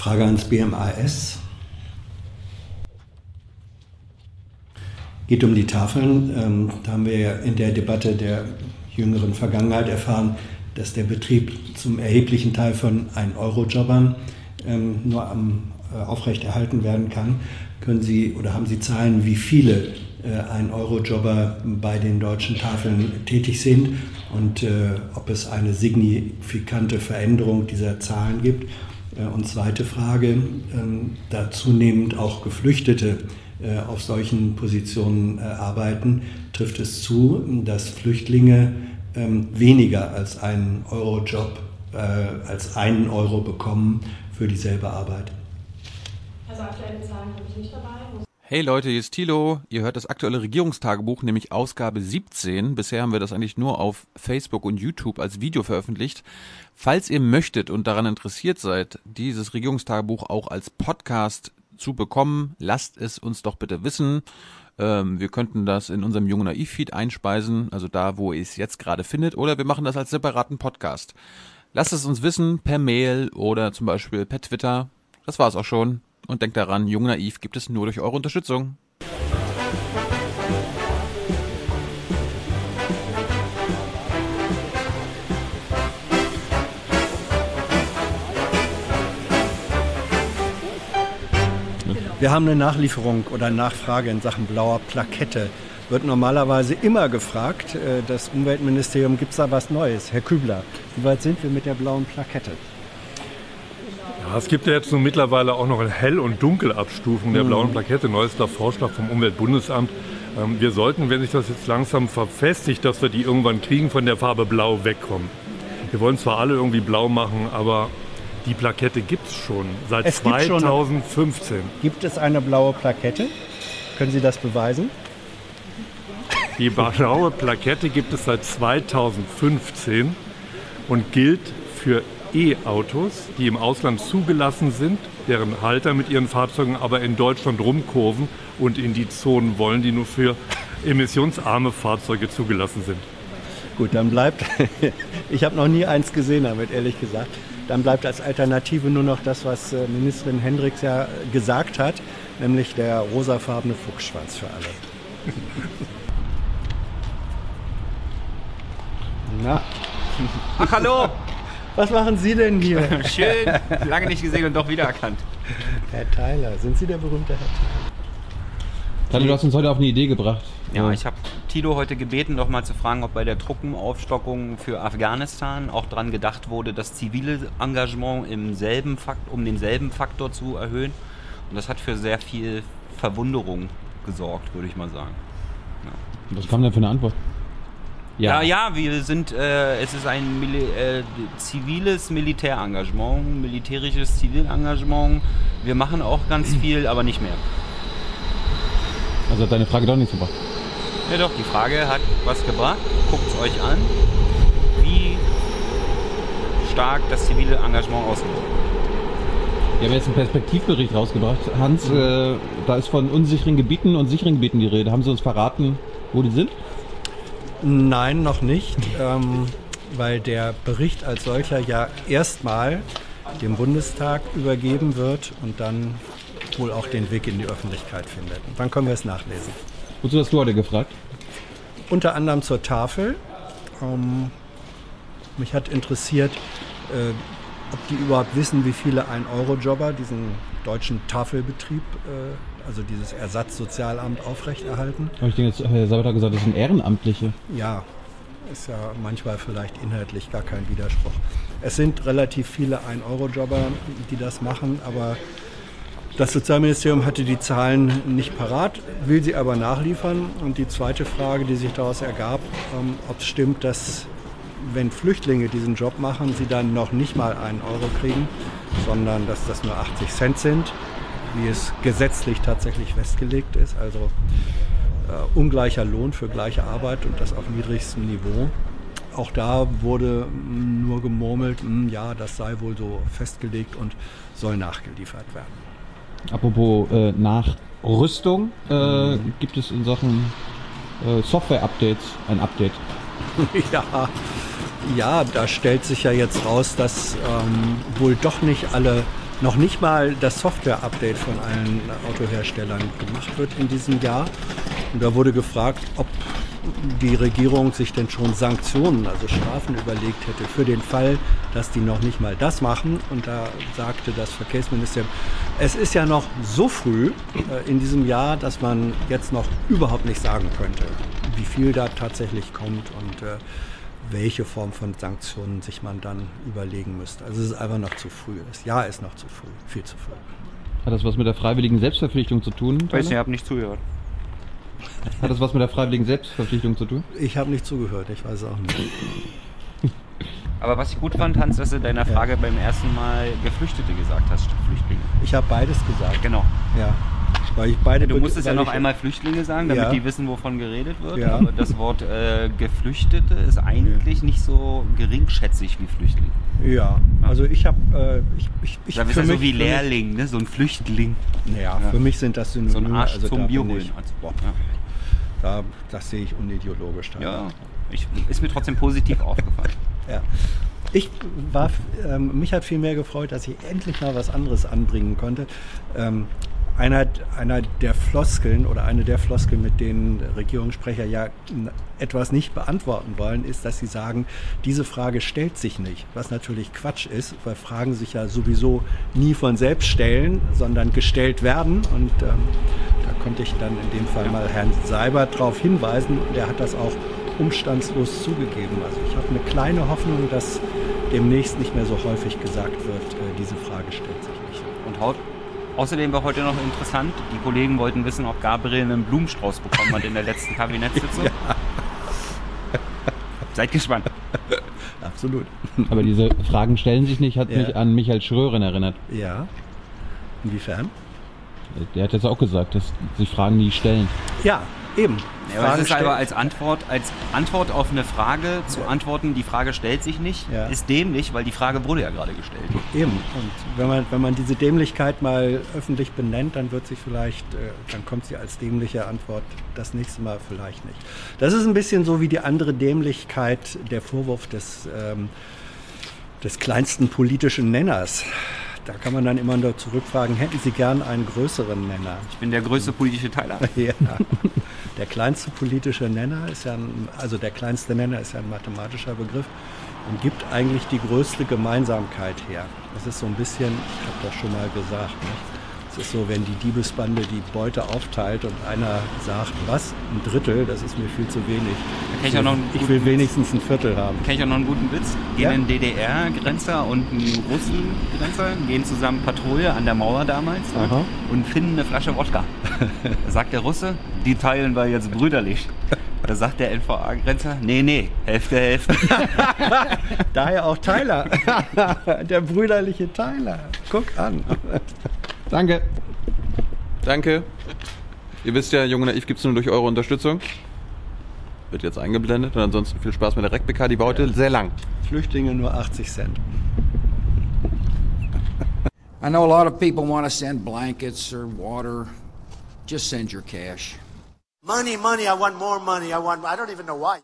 Frage ans BMAS. Geht um die Tafeln. Ähm, da haben wir in der Debatte der jüngeren Vergangenheit erfahren, dass der Betrieb zum erheblichen Teil von 1-Euro-Jobbern ähm, nur am, äh, aufrechterhalten werden kann. Können Sie oder haben Sie Zahlen, wie viele äh, 1-Euro-Jobber bei den deutschen Tafeln tätig sind und äh, ob es eine signifikante Veränderung dieser Zahlen gibt? Äh, und zweite Frage, ähm, da zunehmend auch Geflüchtete äh, auf solchen Positionen äh, arbeiten, trifft es zu, dass Flüchtlinge ähm, weniger als einen Euro-Job, als einen Euro bekommen für dieselbe Arbeit. Also aktuelle Zahlen habe ich nicht dabei. Hey Leute, hier ist Thilo. Ihr hört das aktuelle Regierungstagebuch, nämlich Ausgabe 17. Bisher haben wir das eigentlich nur auf Facebook und YouTube als Video veröffentlicht. Falls ihr möchtet und daran interessiert seid, dieses Regierungstagebuch auch als Podcast zu bekommen, lasst es uns doch bitte wissen. Ähm, wir könnten das in unserem Jungen Naiv-Feed einspeisen, also da, wo ihr es jetzt gerade findet, oder wir machen das als separaten Podcast. Lasst es uns wissen per Mail oder zum Beispiel per Twitter. Das war's auch schon. Und denkt daran, Jung Naiv gibt es nur durch eure Unterstützung. Wir haben eine Nachlieferung oder Nachfrage in Sachen blauer Plakette. Wird normalerweise immer gefragt. Äh, das Umweltministerium, gibt es da was Neues? Herr Kübler, wie weit sind wir mit der blauen Plakette? Ja, es gibt ja jetzt nun mittlerweile auch noch eine Hell- und Dunkelabstufung der mhm. blauen Plakette. Neuester Vorschlag vom Umweltbundesamt. Ähm, wir sollten, wenn sich das jetzt langsam verfestigt, dass wir die irgendwann kriegen, von der Farbe Blau wegkommen. Wir wollen zwar alle irgendwie blau machen, aber die Plakette gibt es schon seit es 2015. Schon gibt es eine blaue Plakette? Können Sie das beweisen? Die blaue Plakette gibt es seit 2015 und gilt für E-Autos, die im Ausland zugelassen sind, deren Halter mit ihren Fahrzeugen aber in Deutschland rumkurven und in die Zonen wollen, die nur für emissionsarme Fahrzeuge zugelassen sind. Gut, dann bleibt, ich habe noch nie eins gesehen damit, ehrlich gesagt. Dann bleibt als Alternative nur noch das, was äh, Ministerin Hendricks ja gesagt hat, nämlich der rosafarbene Fuchsschwanz für alle. Na. Ach, hallo! Was machen Sie denn hier? Schön, lange nicht gesehen und doch wiedererkannt. Herr Tyler, sind Sie der berühmte Herr Tyler? Tali, du hast uns heute auf eine Idee gebracht. Ja, ich habe Tilo heute gebeten, noch mal zu fragen, ob bei der Truppenaufstockung für Afghanistan auch daran gedacht wurde, das zivile Engagement im selben Fakt, um denselben Faktor zu erhöhen. Und das hat für sehr viel Verwunderung gesorgt, würde ich mal sagen. Ja. Was kam denn für eine Antwort? Ja, ja, ja wir sind, äh, es ist ein Mil äh, ziviles Militärengagement, militärisches Zivilengagement. Wir machen auch ganz viel, aber nicht mehr. Also hat deine Frage doch nichts gebracht. Ja doch, die Frage hat was gebracht. Guckt es euch an, wie stark das zivile Engagement ausmacht. Wir haben jetzt einen Perspektivbericht rausgebracht. Hans, mhm. äh, da ist von unsicheren Gebieten und sicheren Gebieten die Rede. Haben Sie uns verraten, wo die sind? Nein, noch nicht, ähm, weil der Bericht als solcher ja erstmal dem Bundestag übergeben wird und dann wohl auch den Weg in die Öffentlichkeit findet. Wann können wir es nachlesen? Wozu hast du heute gefragt? Unter anderem zur Tafel. Ähm, mich hat interessiert, äh, ob die überhaupt wissen, wie viele 1-Euro-Jobber diesen deutschen Tafelbetrieb, äh, also dieses Ersatzsozialamt aufrechterhalten. Habe ich denn jetzt, Herr Sabater gesagt, das sind Ehrenamtliche? Ja, ist ja manchmal vielleicht inhaltlich gar kein Widerspruch. Es sind relativ viele 1-Euro-Jobber, die das machen, aber das Sozialministerium hatte die Zahlen nicht parat, will sie aber nachliefern. Und die zweite Frage, die sich daraus ergab, ähm, ob es stimmt, dass wenn Flüchtlinge diesen Job machen, sie dann noch nicht mal einen Euro kriegen, sondern dass das nur 80 Cent sind, wie es gesetzlich tatsächlich festgelegt ist. Also äh, ungleicher Lohn für gleiche Arbeit und das auf niedrigstem Niveau. Auch da wurde nur gemurmelt, mh, hm, ja, das sei wohl so festgelegt und soll nachgeliefert werden. Apropos äh, Nachrüstung, äh, mhm. gibt es in Sachen äh, Software-Updates ein Update? ja, ja, da stellt sich ja jetzt raus, dass ähm, wohl doch nicht alle noch nicht mal das Software-Update von allen Autoherstellern gemacht wird in diesem Jahr. Und da wurde gefragt, ob die Regierung sich denn schon Sanktionen, also Strafen überlegt hätte für den Fall, dass die noch nicht mal das machen. Und da sagte das Verkehrsministerium, es ist ja noch so früh äh, in diesem Jahr, dass man jetzt noch überhaupt nicht sagen könnte, wie viel da tatsächlich kommt und äh, welche Form von Sanktionen sich man dann überlegen müsste. Also es ist einfach noch zu früh. Das Jahr ist noch zu früh, viel zu früh. Hat das was mit der freiwilligen Selbstverpflichtung zu tun? Weiß nicht, ich habe nicht zugehört. Hat das was mit der freiwilligen Selbstverpflichtung zu tun? Ich habe nicht zugehört, ich weiß auch nicht. Aber was ich gut fand, Hans, dass du deiner Frage beim ersten Mal Geflüchtete gesagt hast statt Flüchtlinge. Ich habe beides gesagt. Genau. Ja. Weil ich beide Du musstest ja noch einmal Flüchtlinge sagen, damit Ja. die wissen, wovon geredet wird. Ja. Aber das Wort äh, Geflüchtete ist eigentlich nicht so geringschätzig wie Flüchtling. Ja, also ich habe, äh, ich, ich, ich Das ist für ja so wie Lehrling, ne? so ein Flüchtling. Naja, Ja. für mich sind das So Synonyme. ein Arsch also zum da Bier holen. Also, Boah, ja. da, das sehe ich unideologisch. Da. ja, ich, ist mir trotzdem positiv aufgefallen. Ja. Ich war, ähm, mich hat viel mehr gefreut, dass ich endlich mal was anderes anbringen konnte. Ähm, einer, einer der Floskeln oder eine der Floskeln, mit denen Regierungssprecher ja etwas nicht beantworten wollen, ist, dass sie sagen, diese Frage stellt sich nicht. Was natürlich Quatsch ist, weil Fragen sich ja sowieso nie von selbst stellen, sondern gestellt werden. Und ähm, da konnte ich dann in dem Fall mal Herrn Seibert darauf hinweisen. Der hat das auch umstandslos zugegeben. Also ich habe eine kleine Hoffnung, dass demnächst nicht mehr so häufig gesagt wird, äh, diese Frage stellt sich nicht. Und haut. Außerdem war heute noch interessant, die Kollegen wollten wissen, ob Gabriel einen Blumenstrauß bekommen hat in der letzten Kabinettssitzung. Seid gespannt. Absolut. Aber diese Fragen stellen sich nicht, hat Ja. mich an Michael Schrören erinnert. Ja. Inwiefern? Der hat jetzt auch gesagt, dass sich Fragen nie stellen. Ja, eben. Ja, aber es ist aber als Antwort, als Antwort auf eine Frage zu antworten, die Frage stellt sich nicht, Ja. ist dämlich, weil die Frage wurde ja gerade gestellt. Eben. Und wenn man, wenn man diese Dämlichkeit mal öffentlich benennt, dann wird sie vielleicht, äh, dann kommt sie als dämliche Antwort das nächste Mal vielleicht nicht. Das ist ein bisschen so wie die andere Dämlichkeit, der Vorwurf des, ähm, des kleinsten politischen Nenners. Da kann man dann immer nur zurückfragen, hätten Sie gern einen größeren Nenner? Ich bin der größte politische Teiler. Ja. Der kleinste politische Nenner ist ja, ein, also der kleinste Nenner ist ja ein mathematischer Begriff und gibt eigentlich die größte Gemeinsamkeit her. Das ist so ein bisschen, ich habe das schon mal gesagt, nicht? Ist so, wenn die Diebesbande die Beute aufteilt und einer sagt, was, ein Drittel, das ist mir viel zu wenig. ich ich guten will wenigstens ein Viertel haben. Kenn ich auch noch einen guten Witz. Gehen Ja. ein DDR-Grenzer und ein Russen-Grenzer, gehen zusammen Patrouille an der Mauer damals Aha. und finden eine Flasche Wodka. Da sagt der Russe, die teilen wir jetzt brüderlich. Da sagt der NVA-Grenzer, nee, nee, Hälfte, Hälfte. Daher auch Tyler, der brüderliche Tyler. Guck an. Danke. Danke. Ihr wisst ja, Junge Naiv gibt es nur durch eure Unterstützung. Wird jetzt eingeblendet und ansonsten viel Spaß mit der RecBK. Die war heute sehr lang. Flüchtlinge nur 80 Cent. I know a lot of people want to send blankets or water. Just send your cash. Money, money, I want more money. I want, I don't even know why.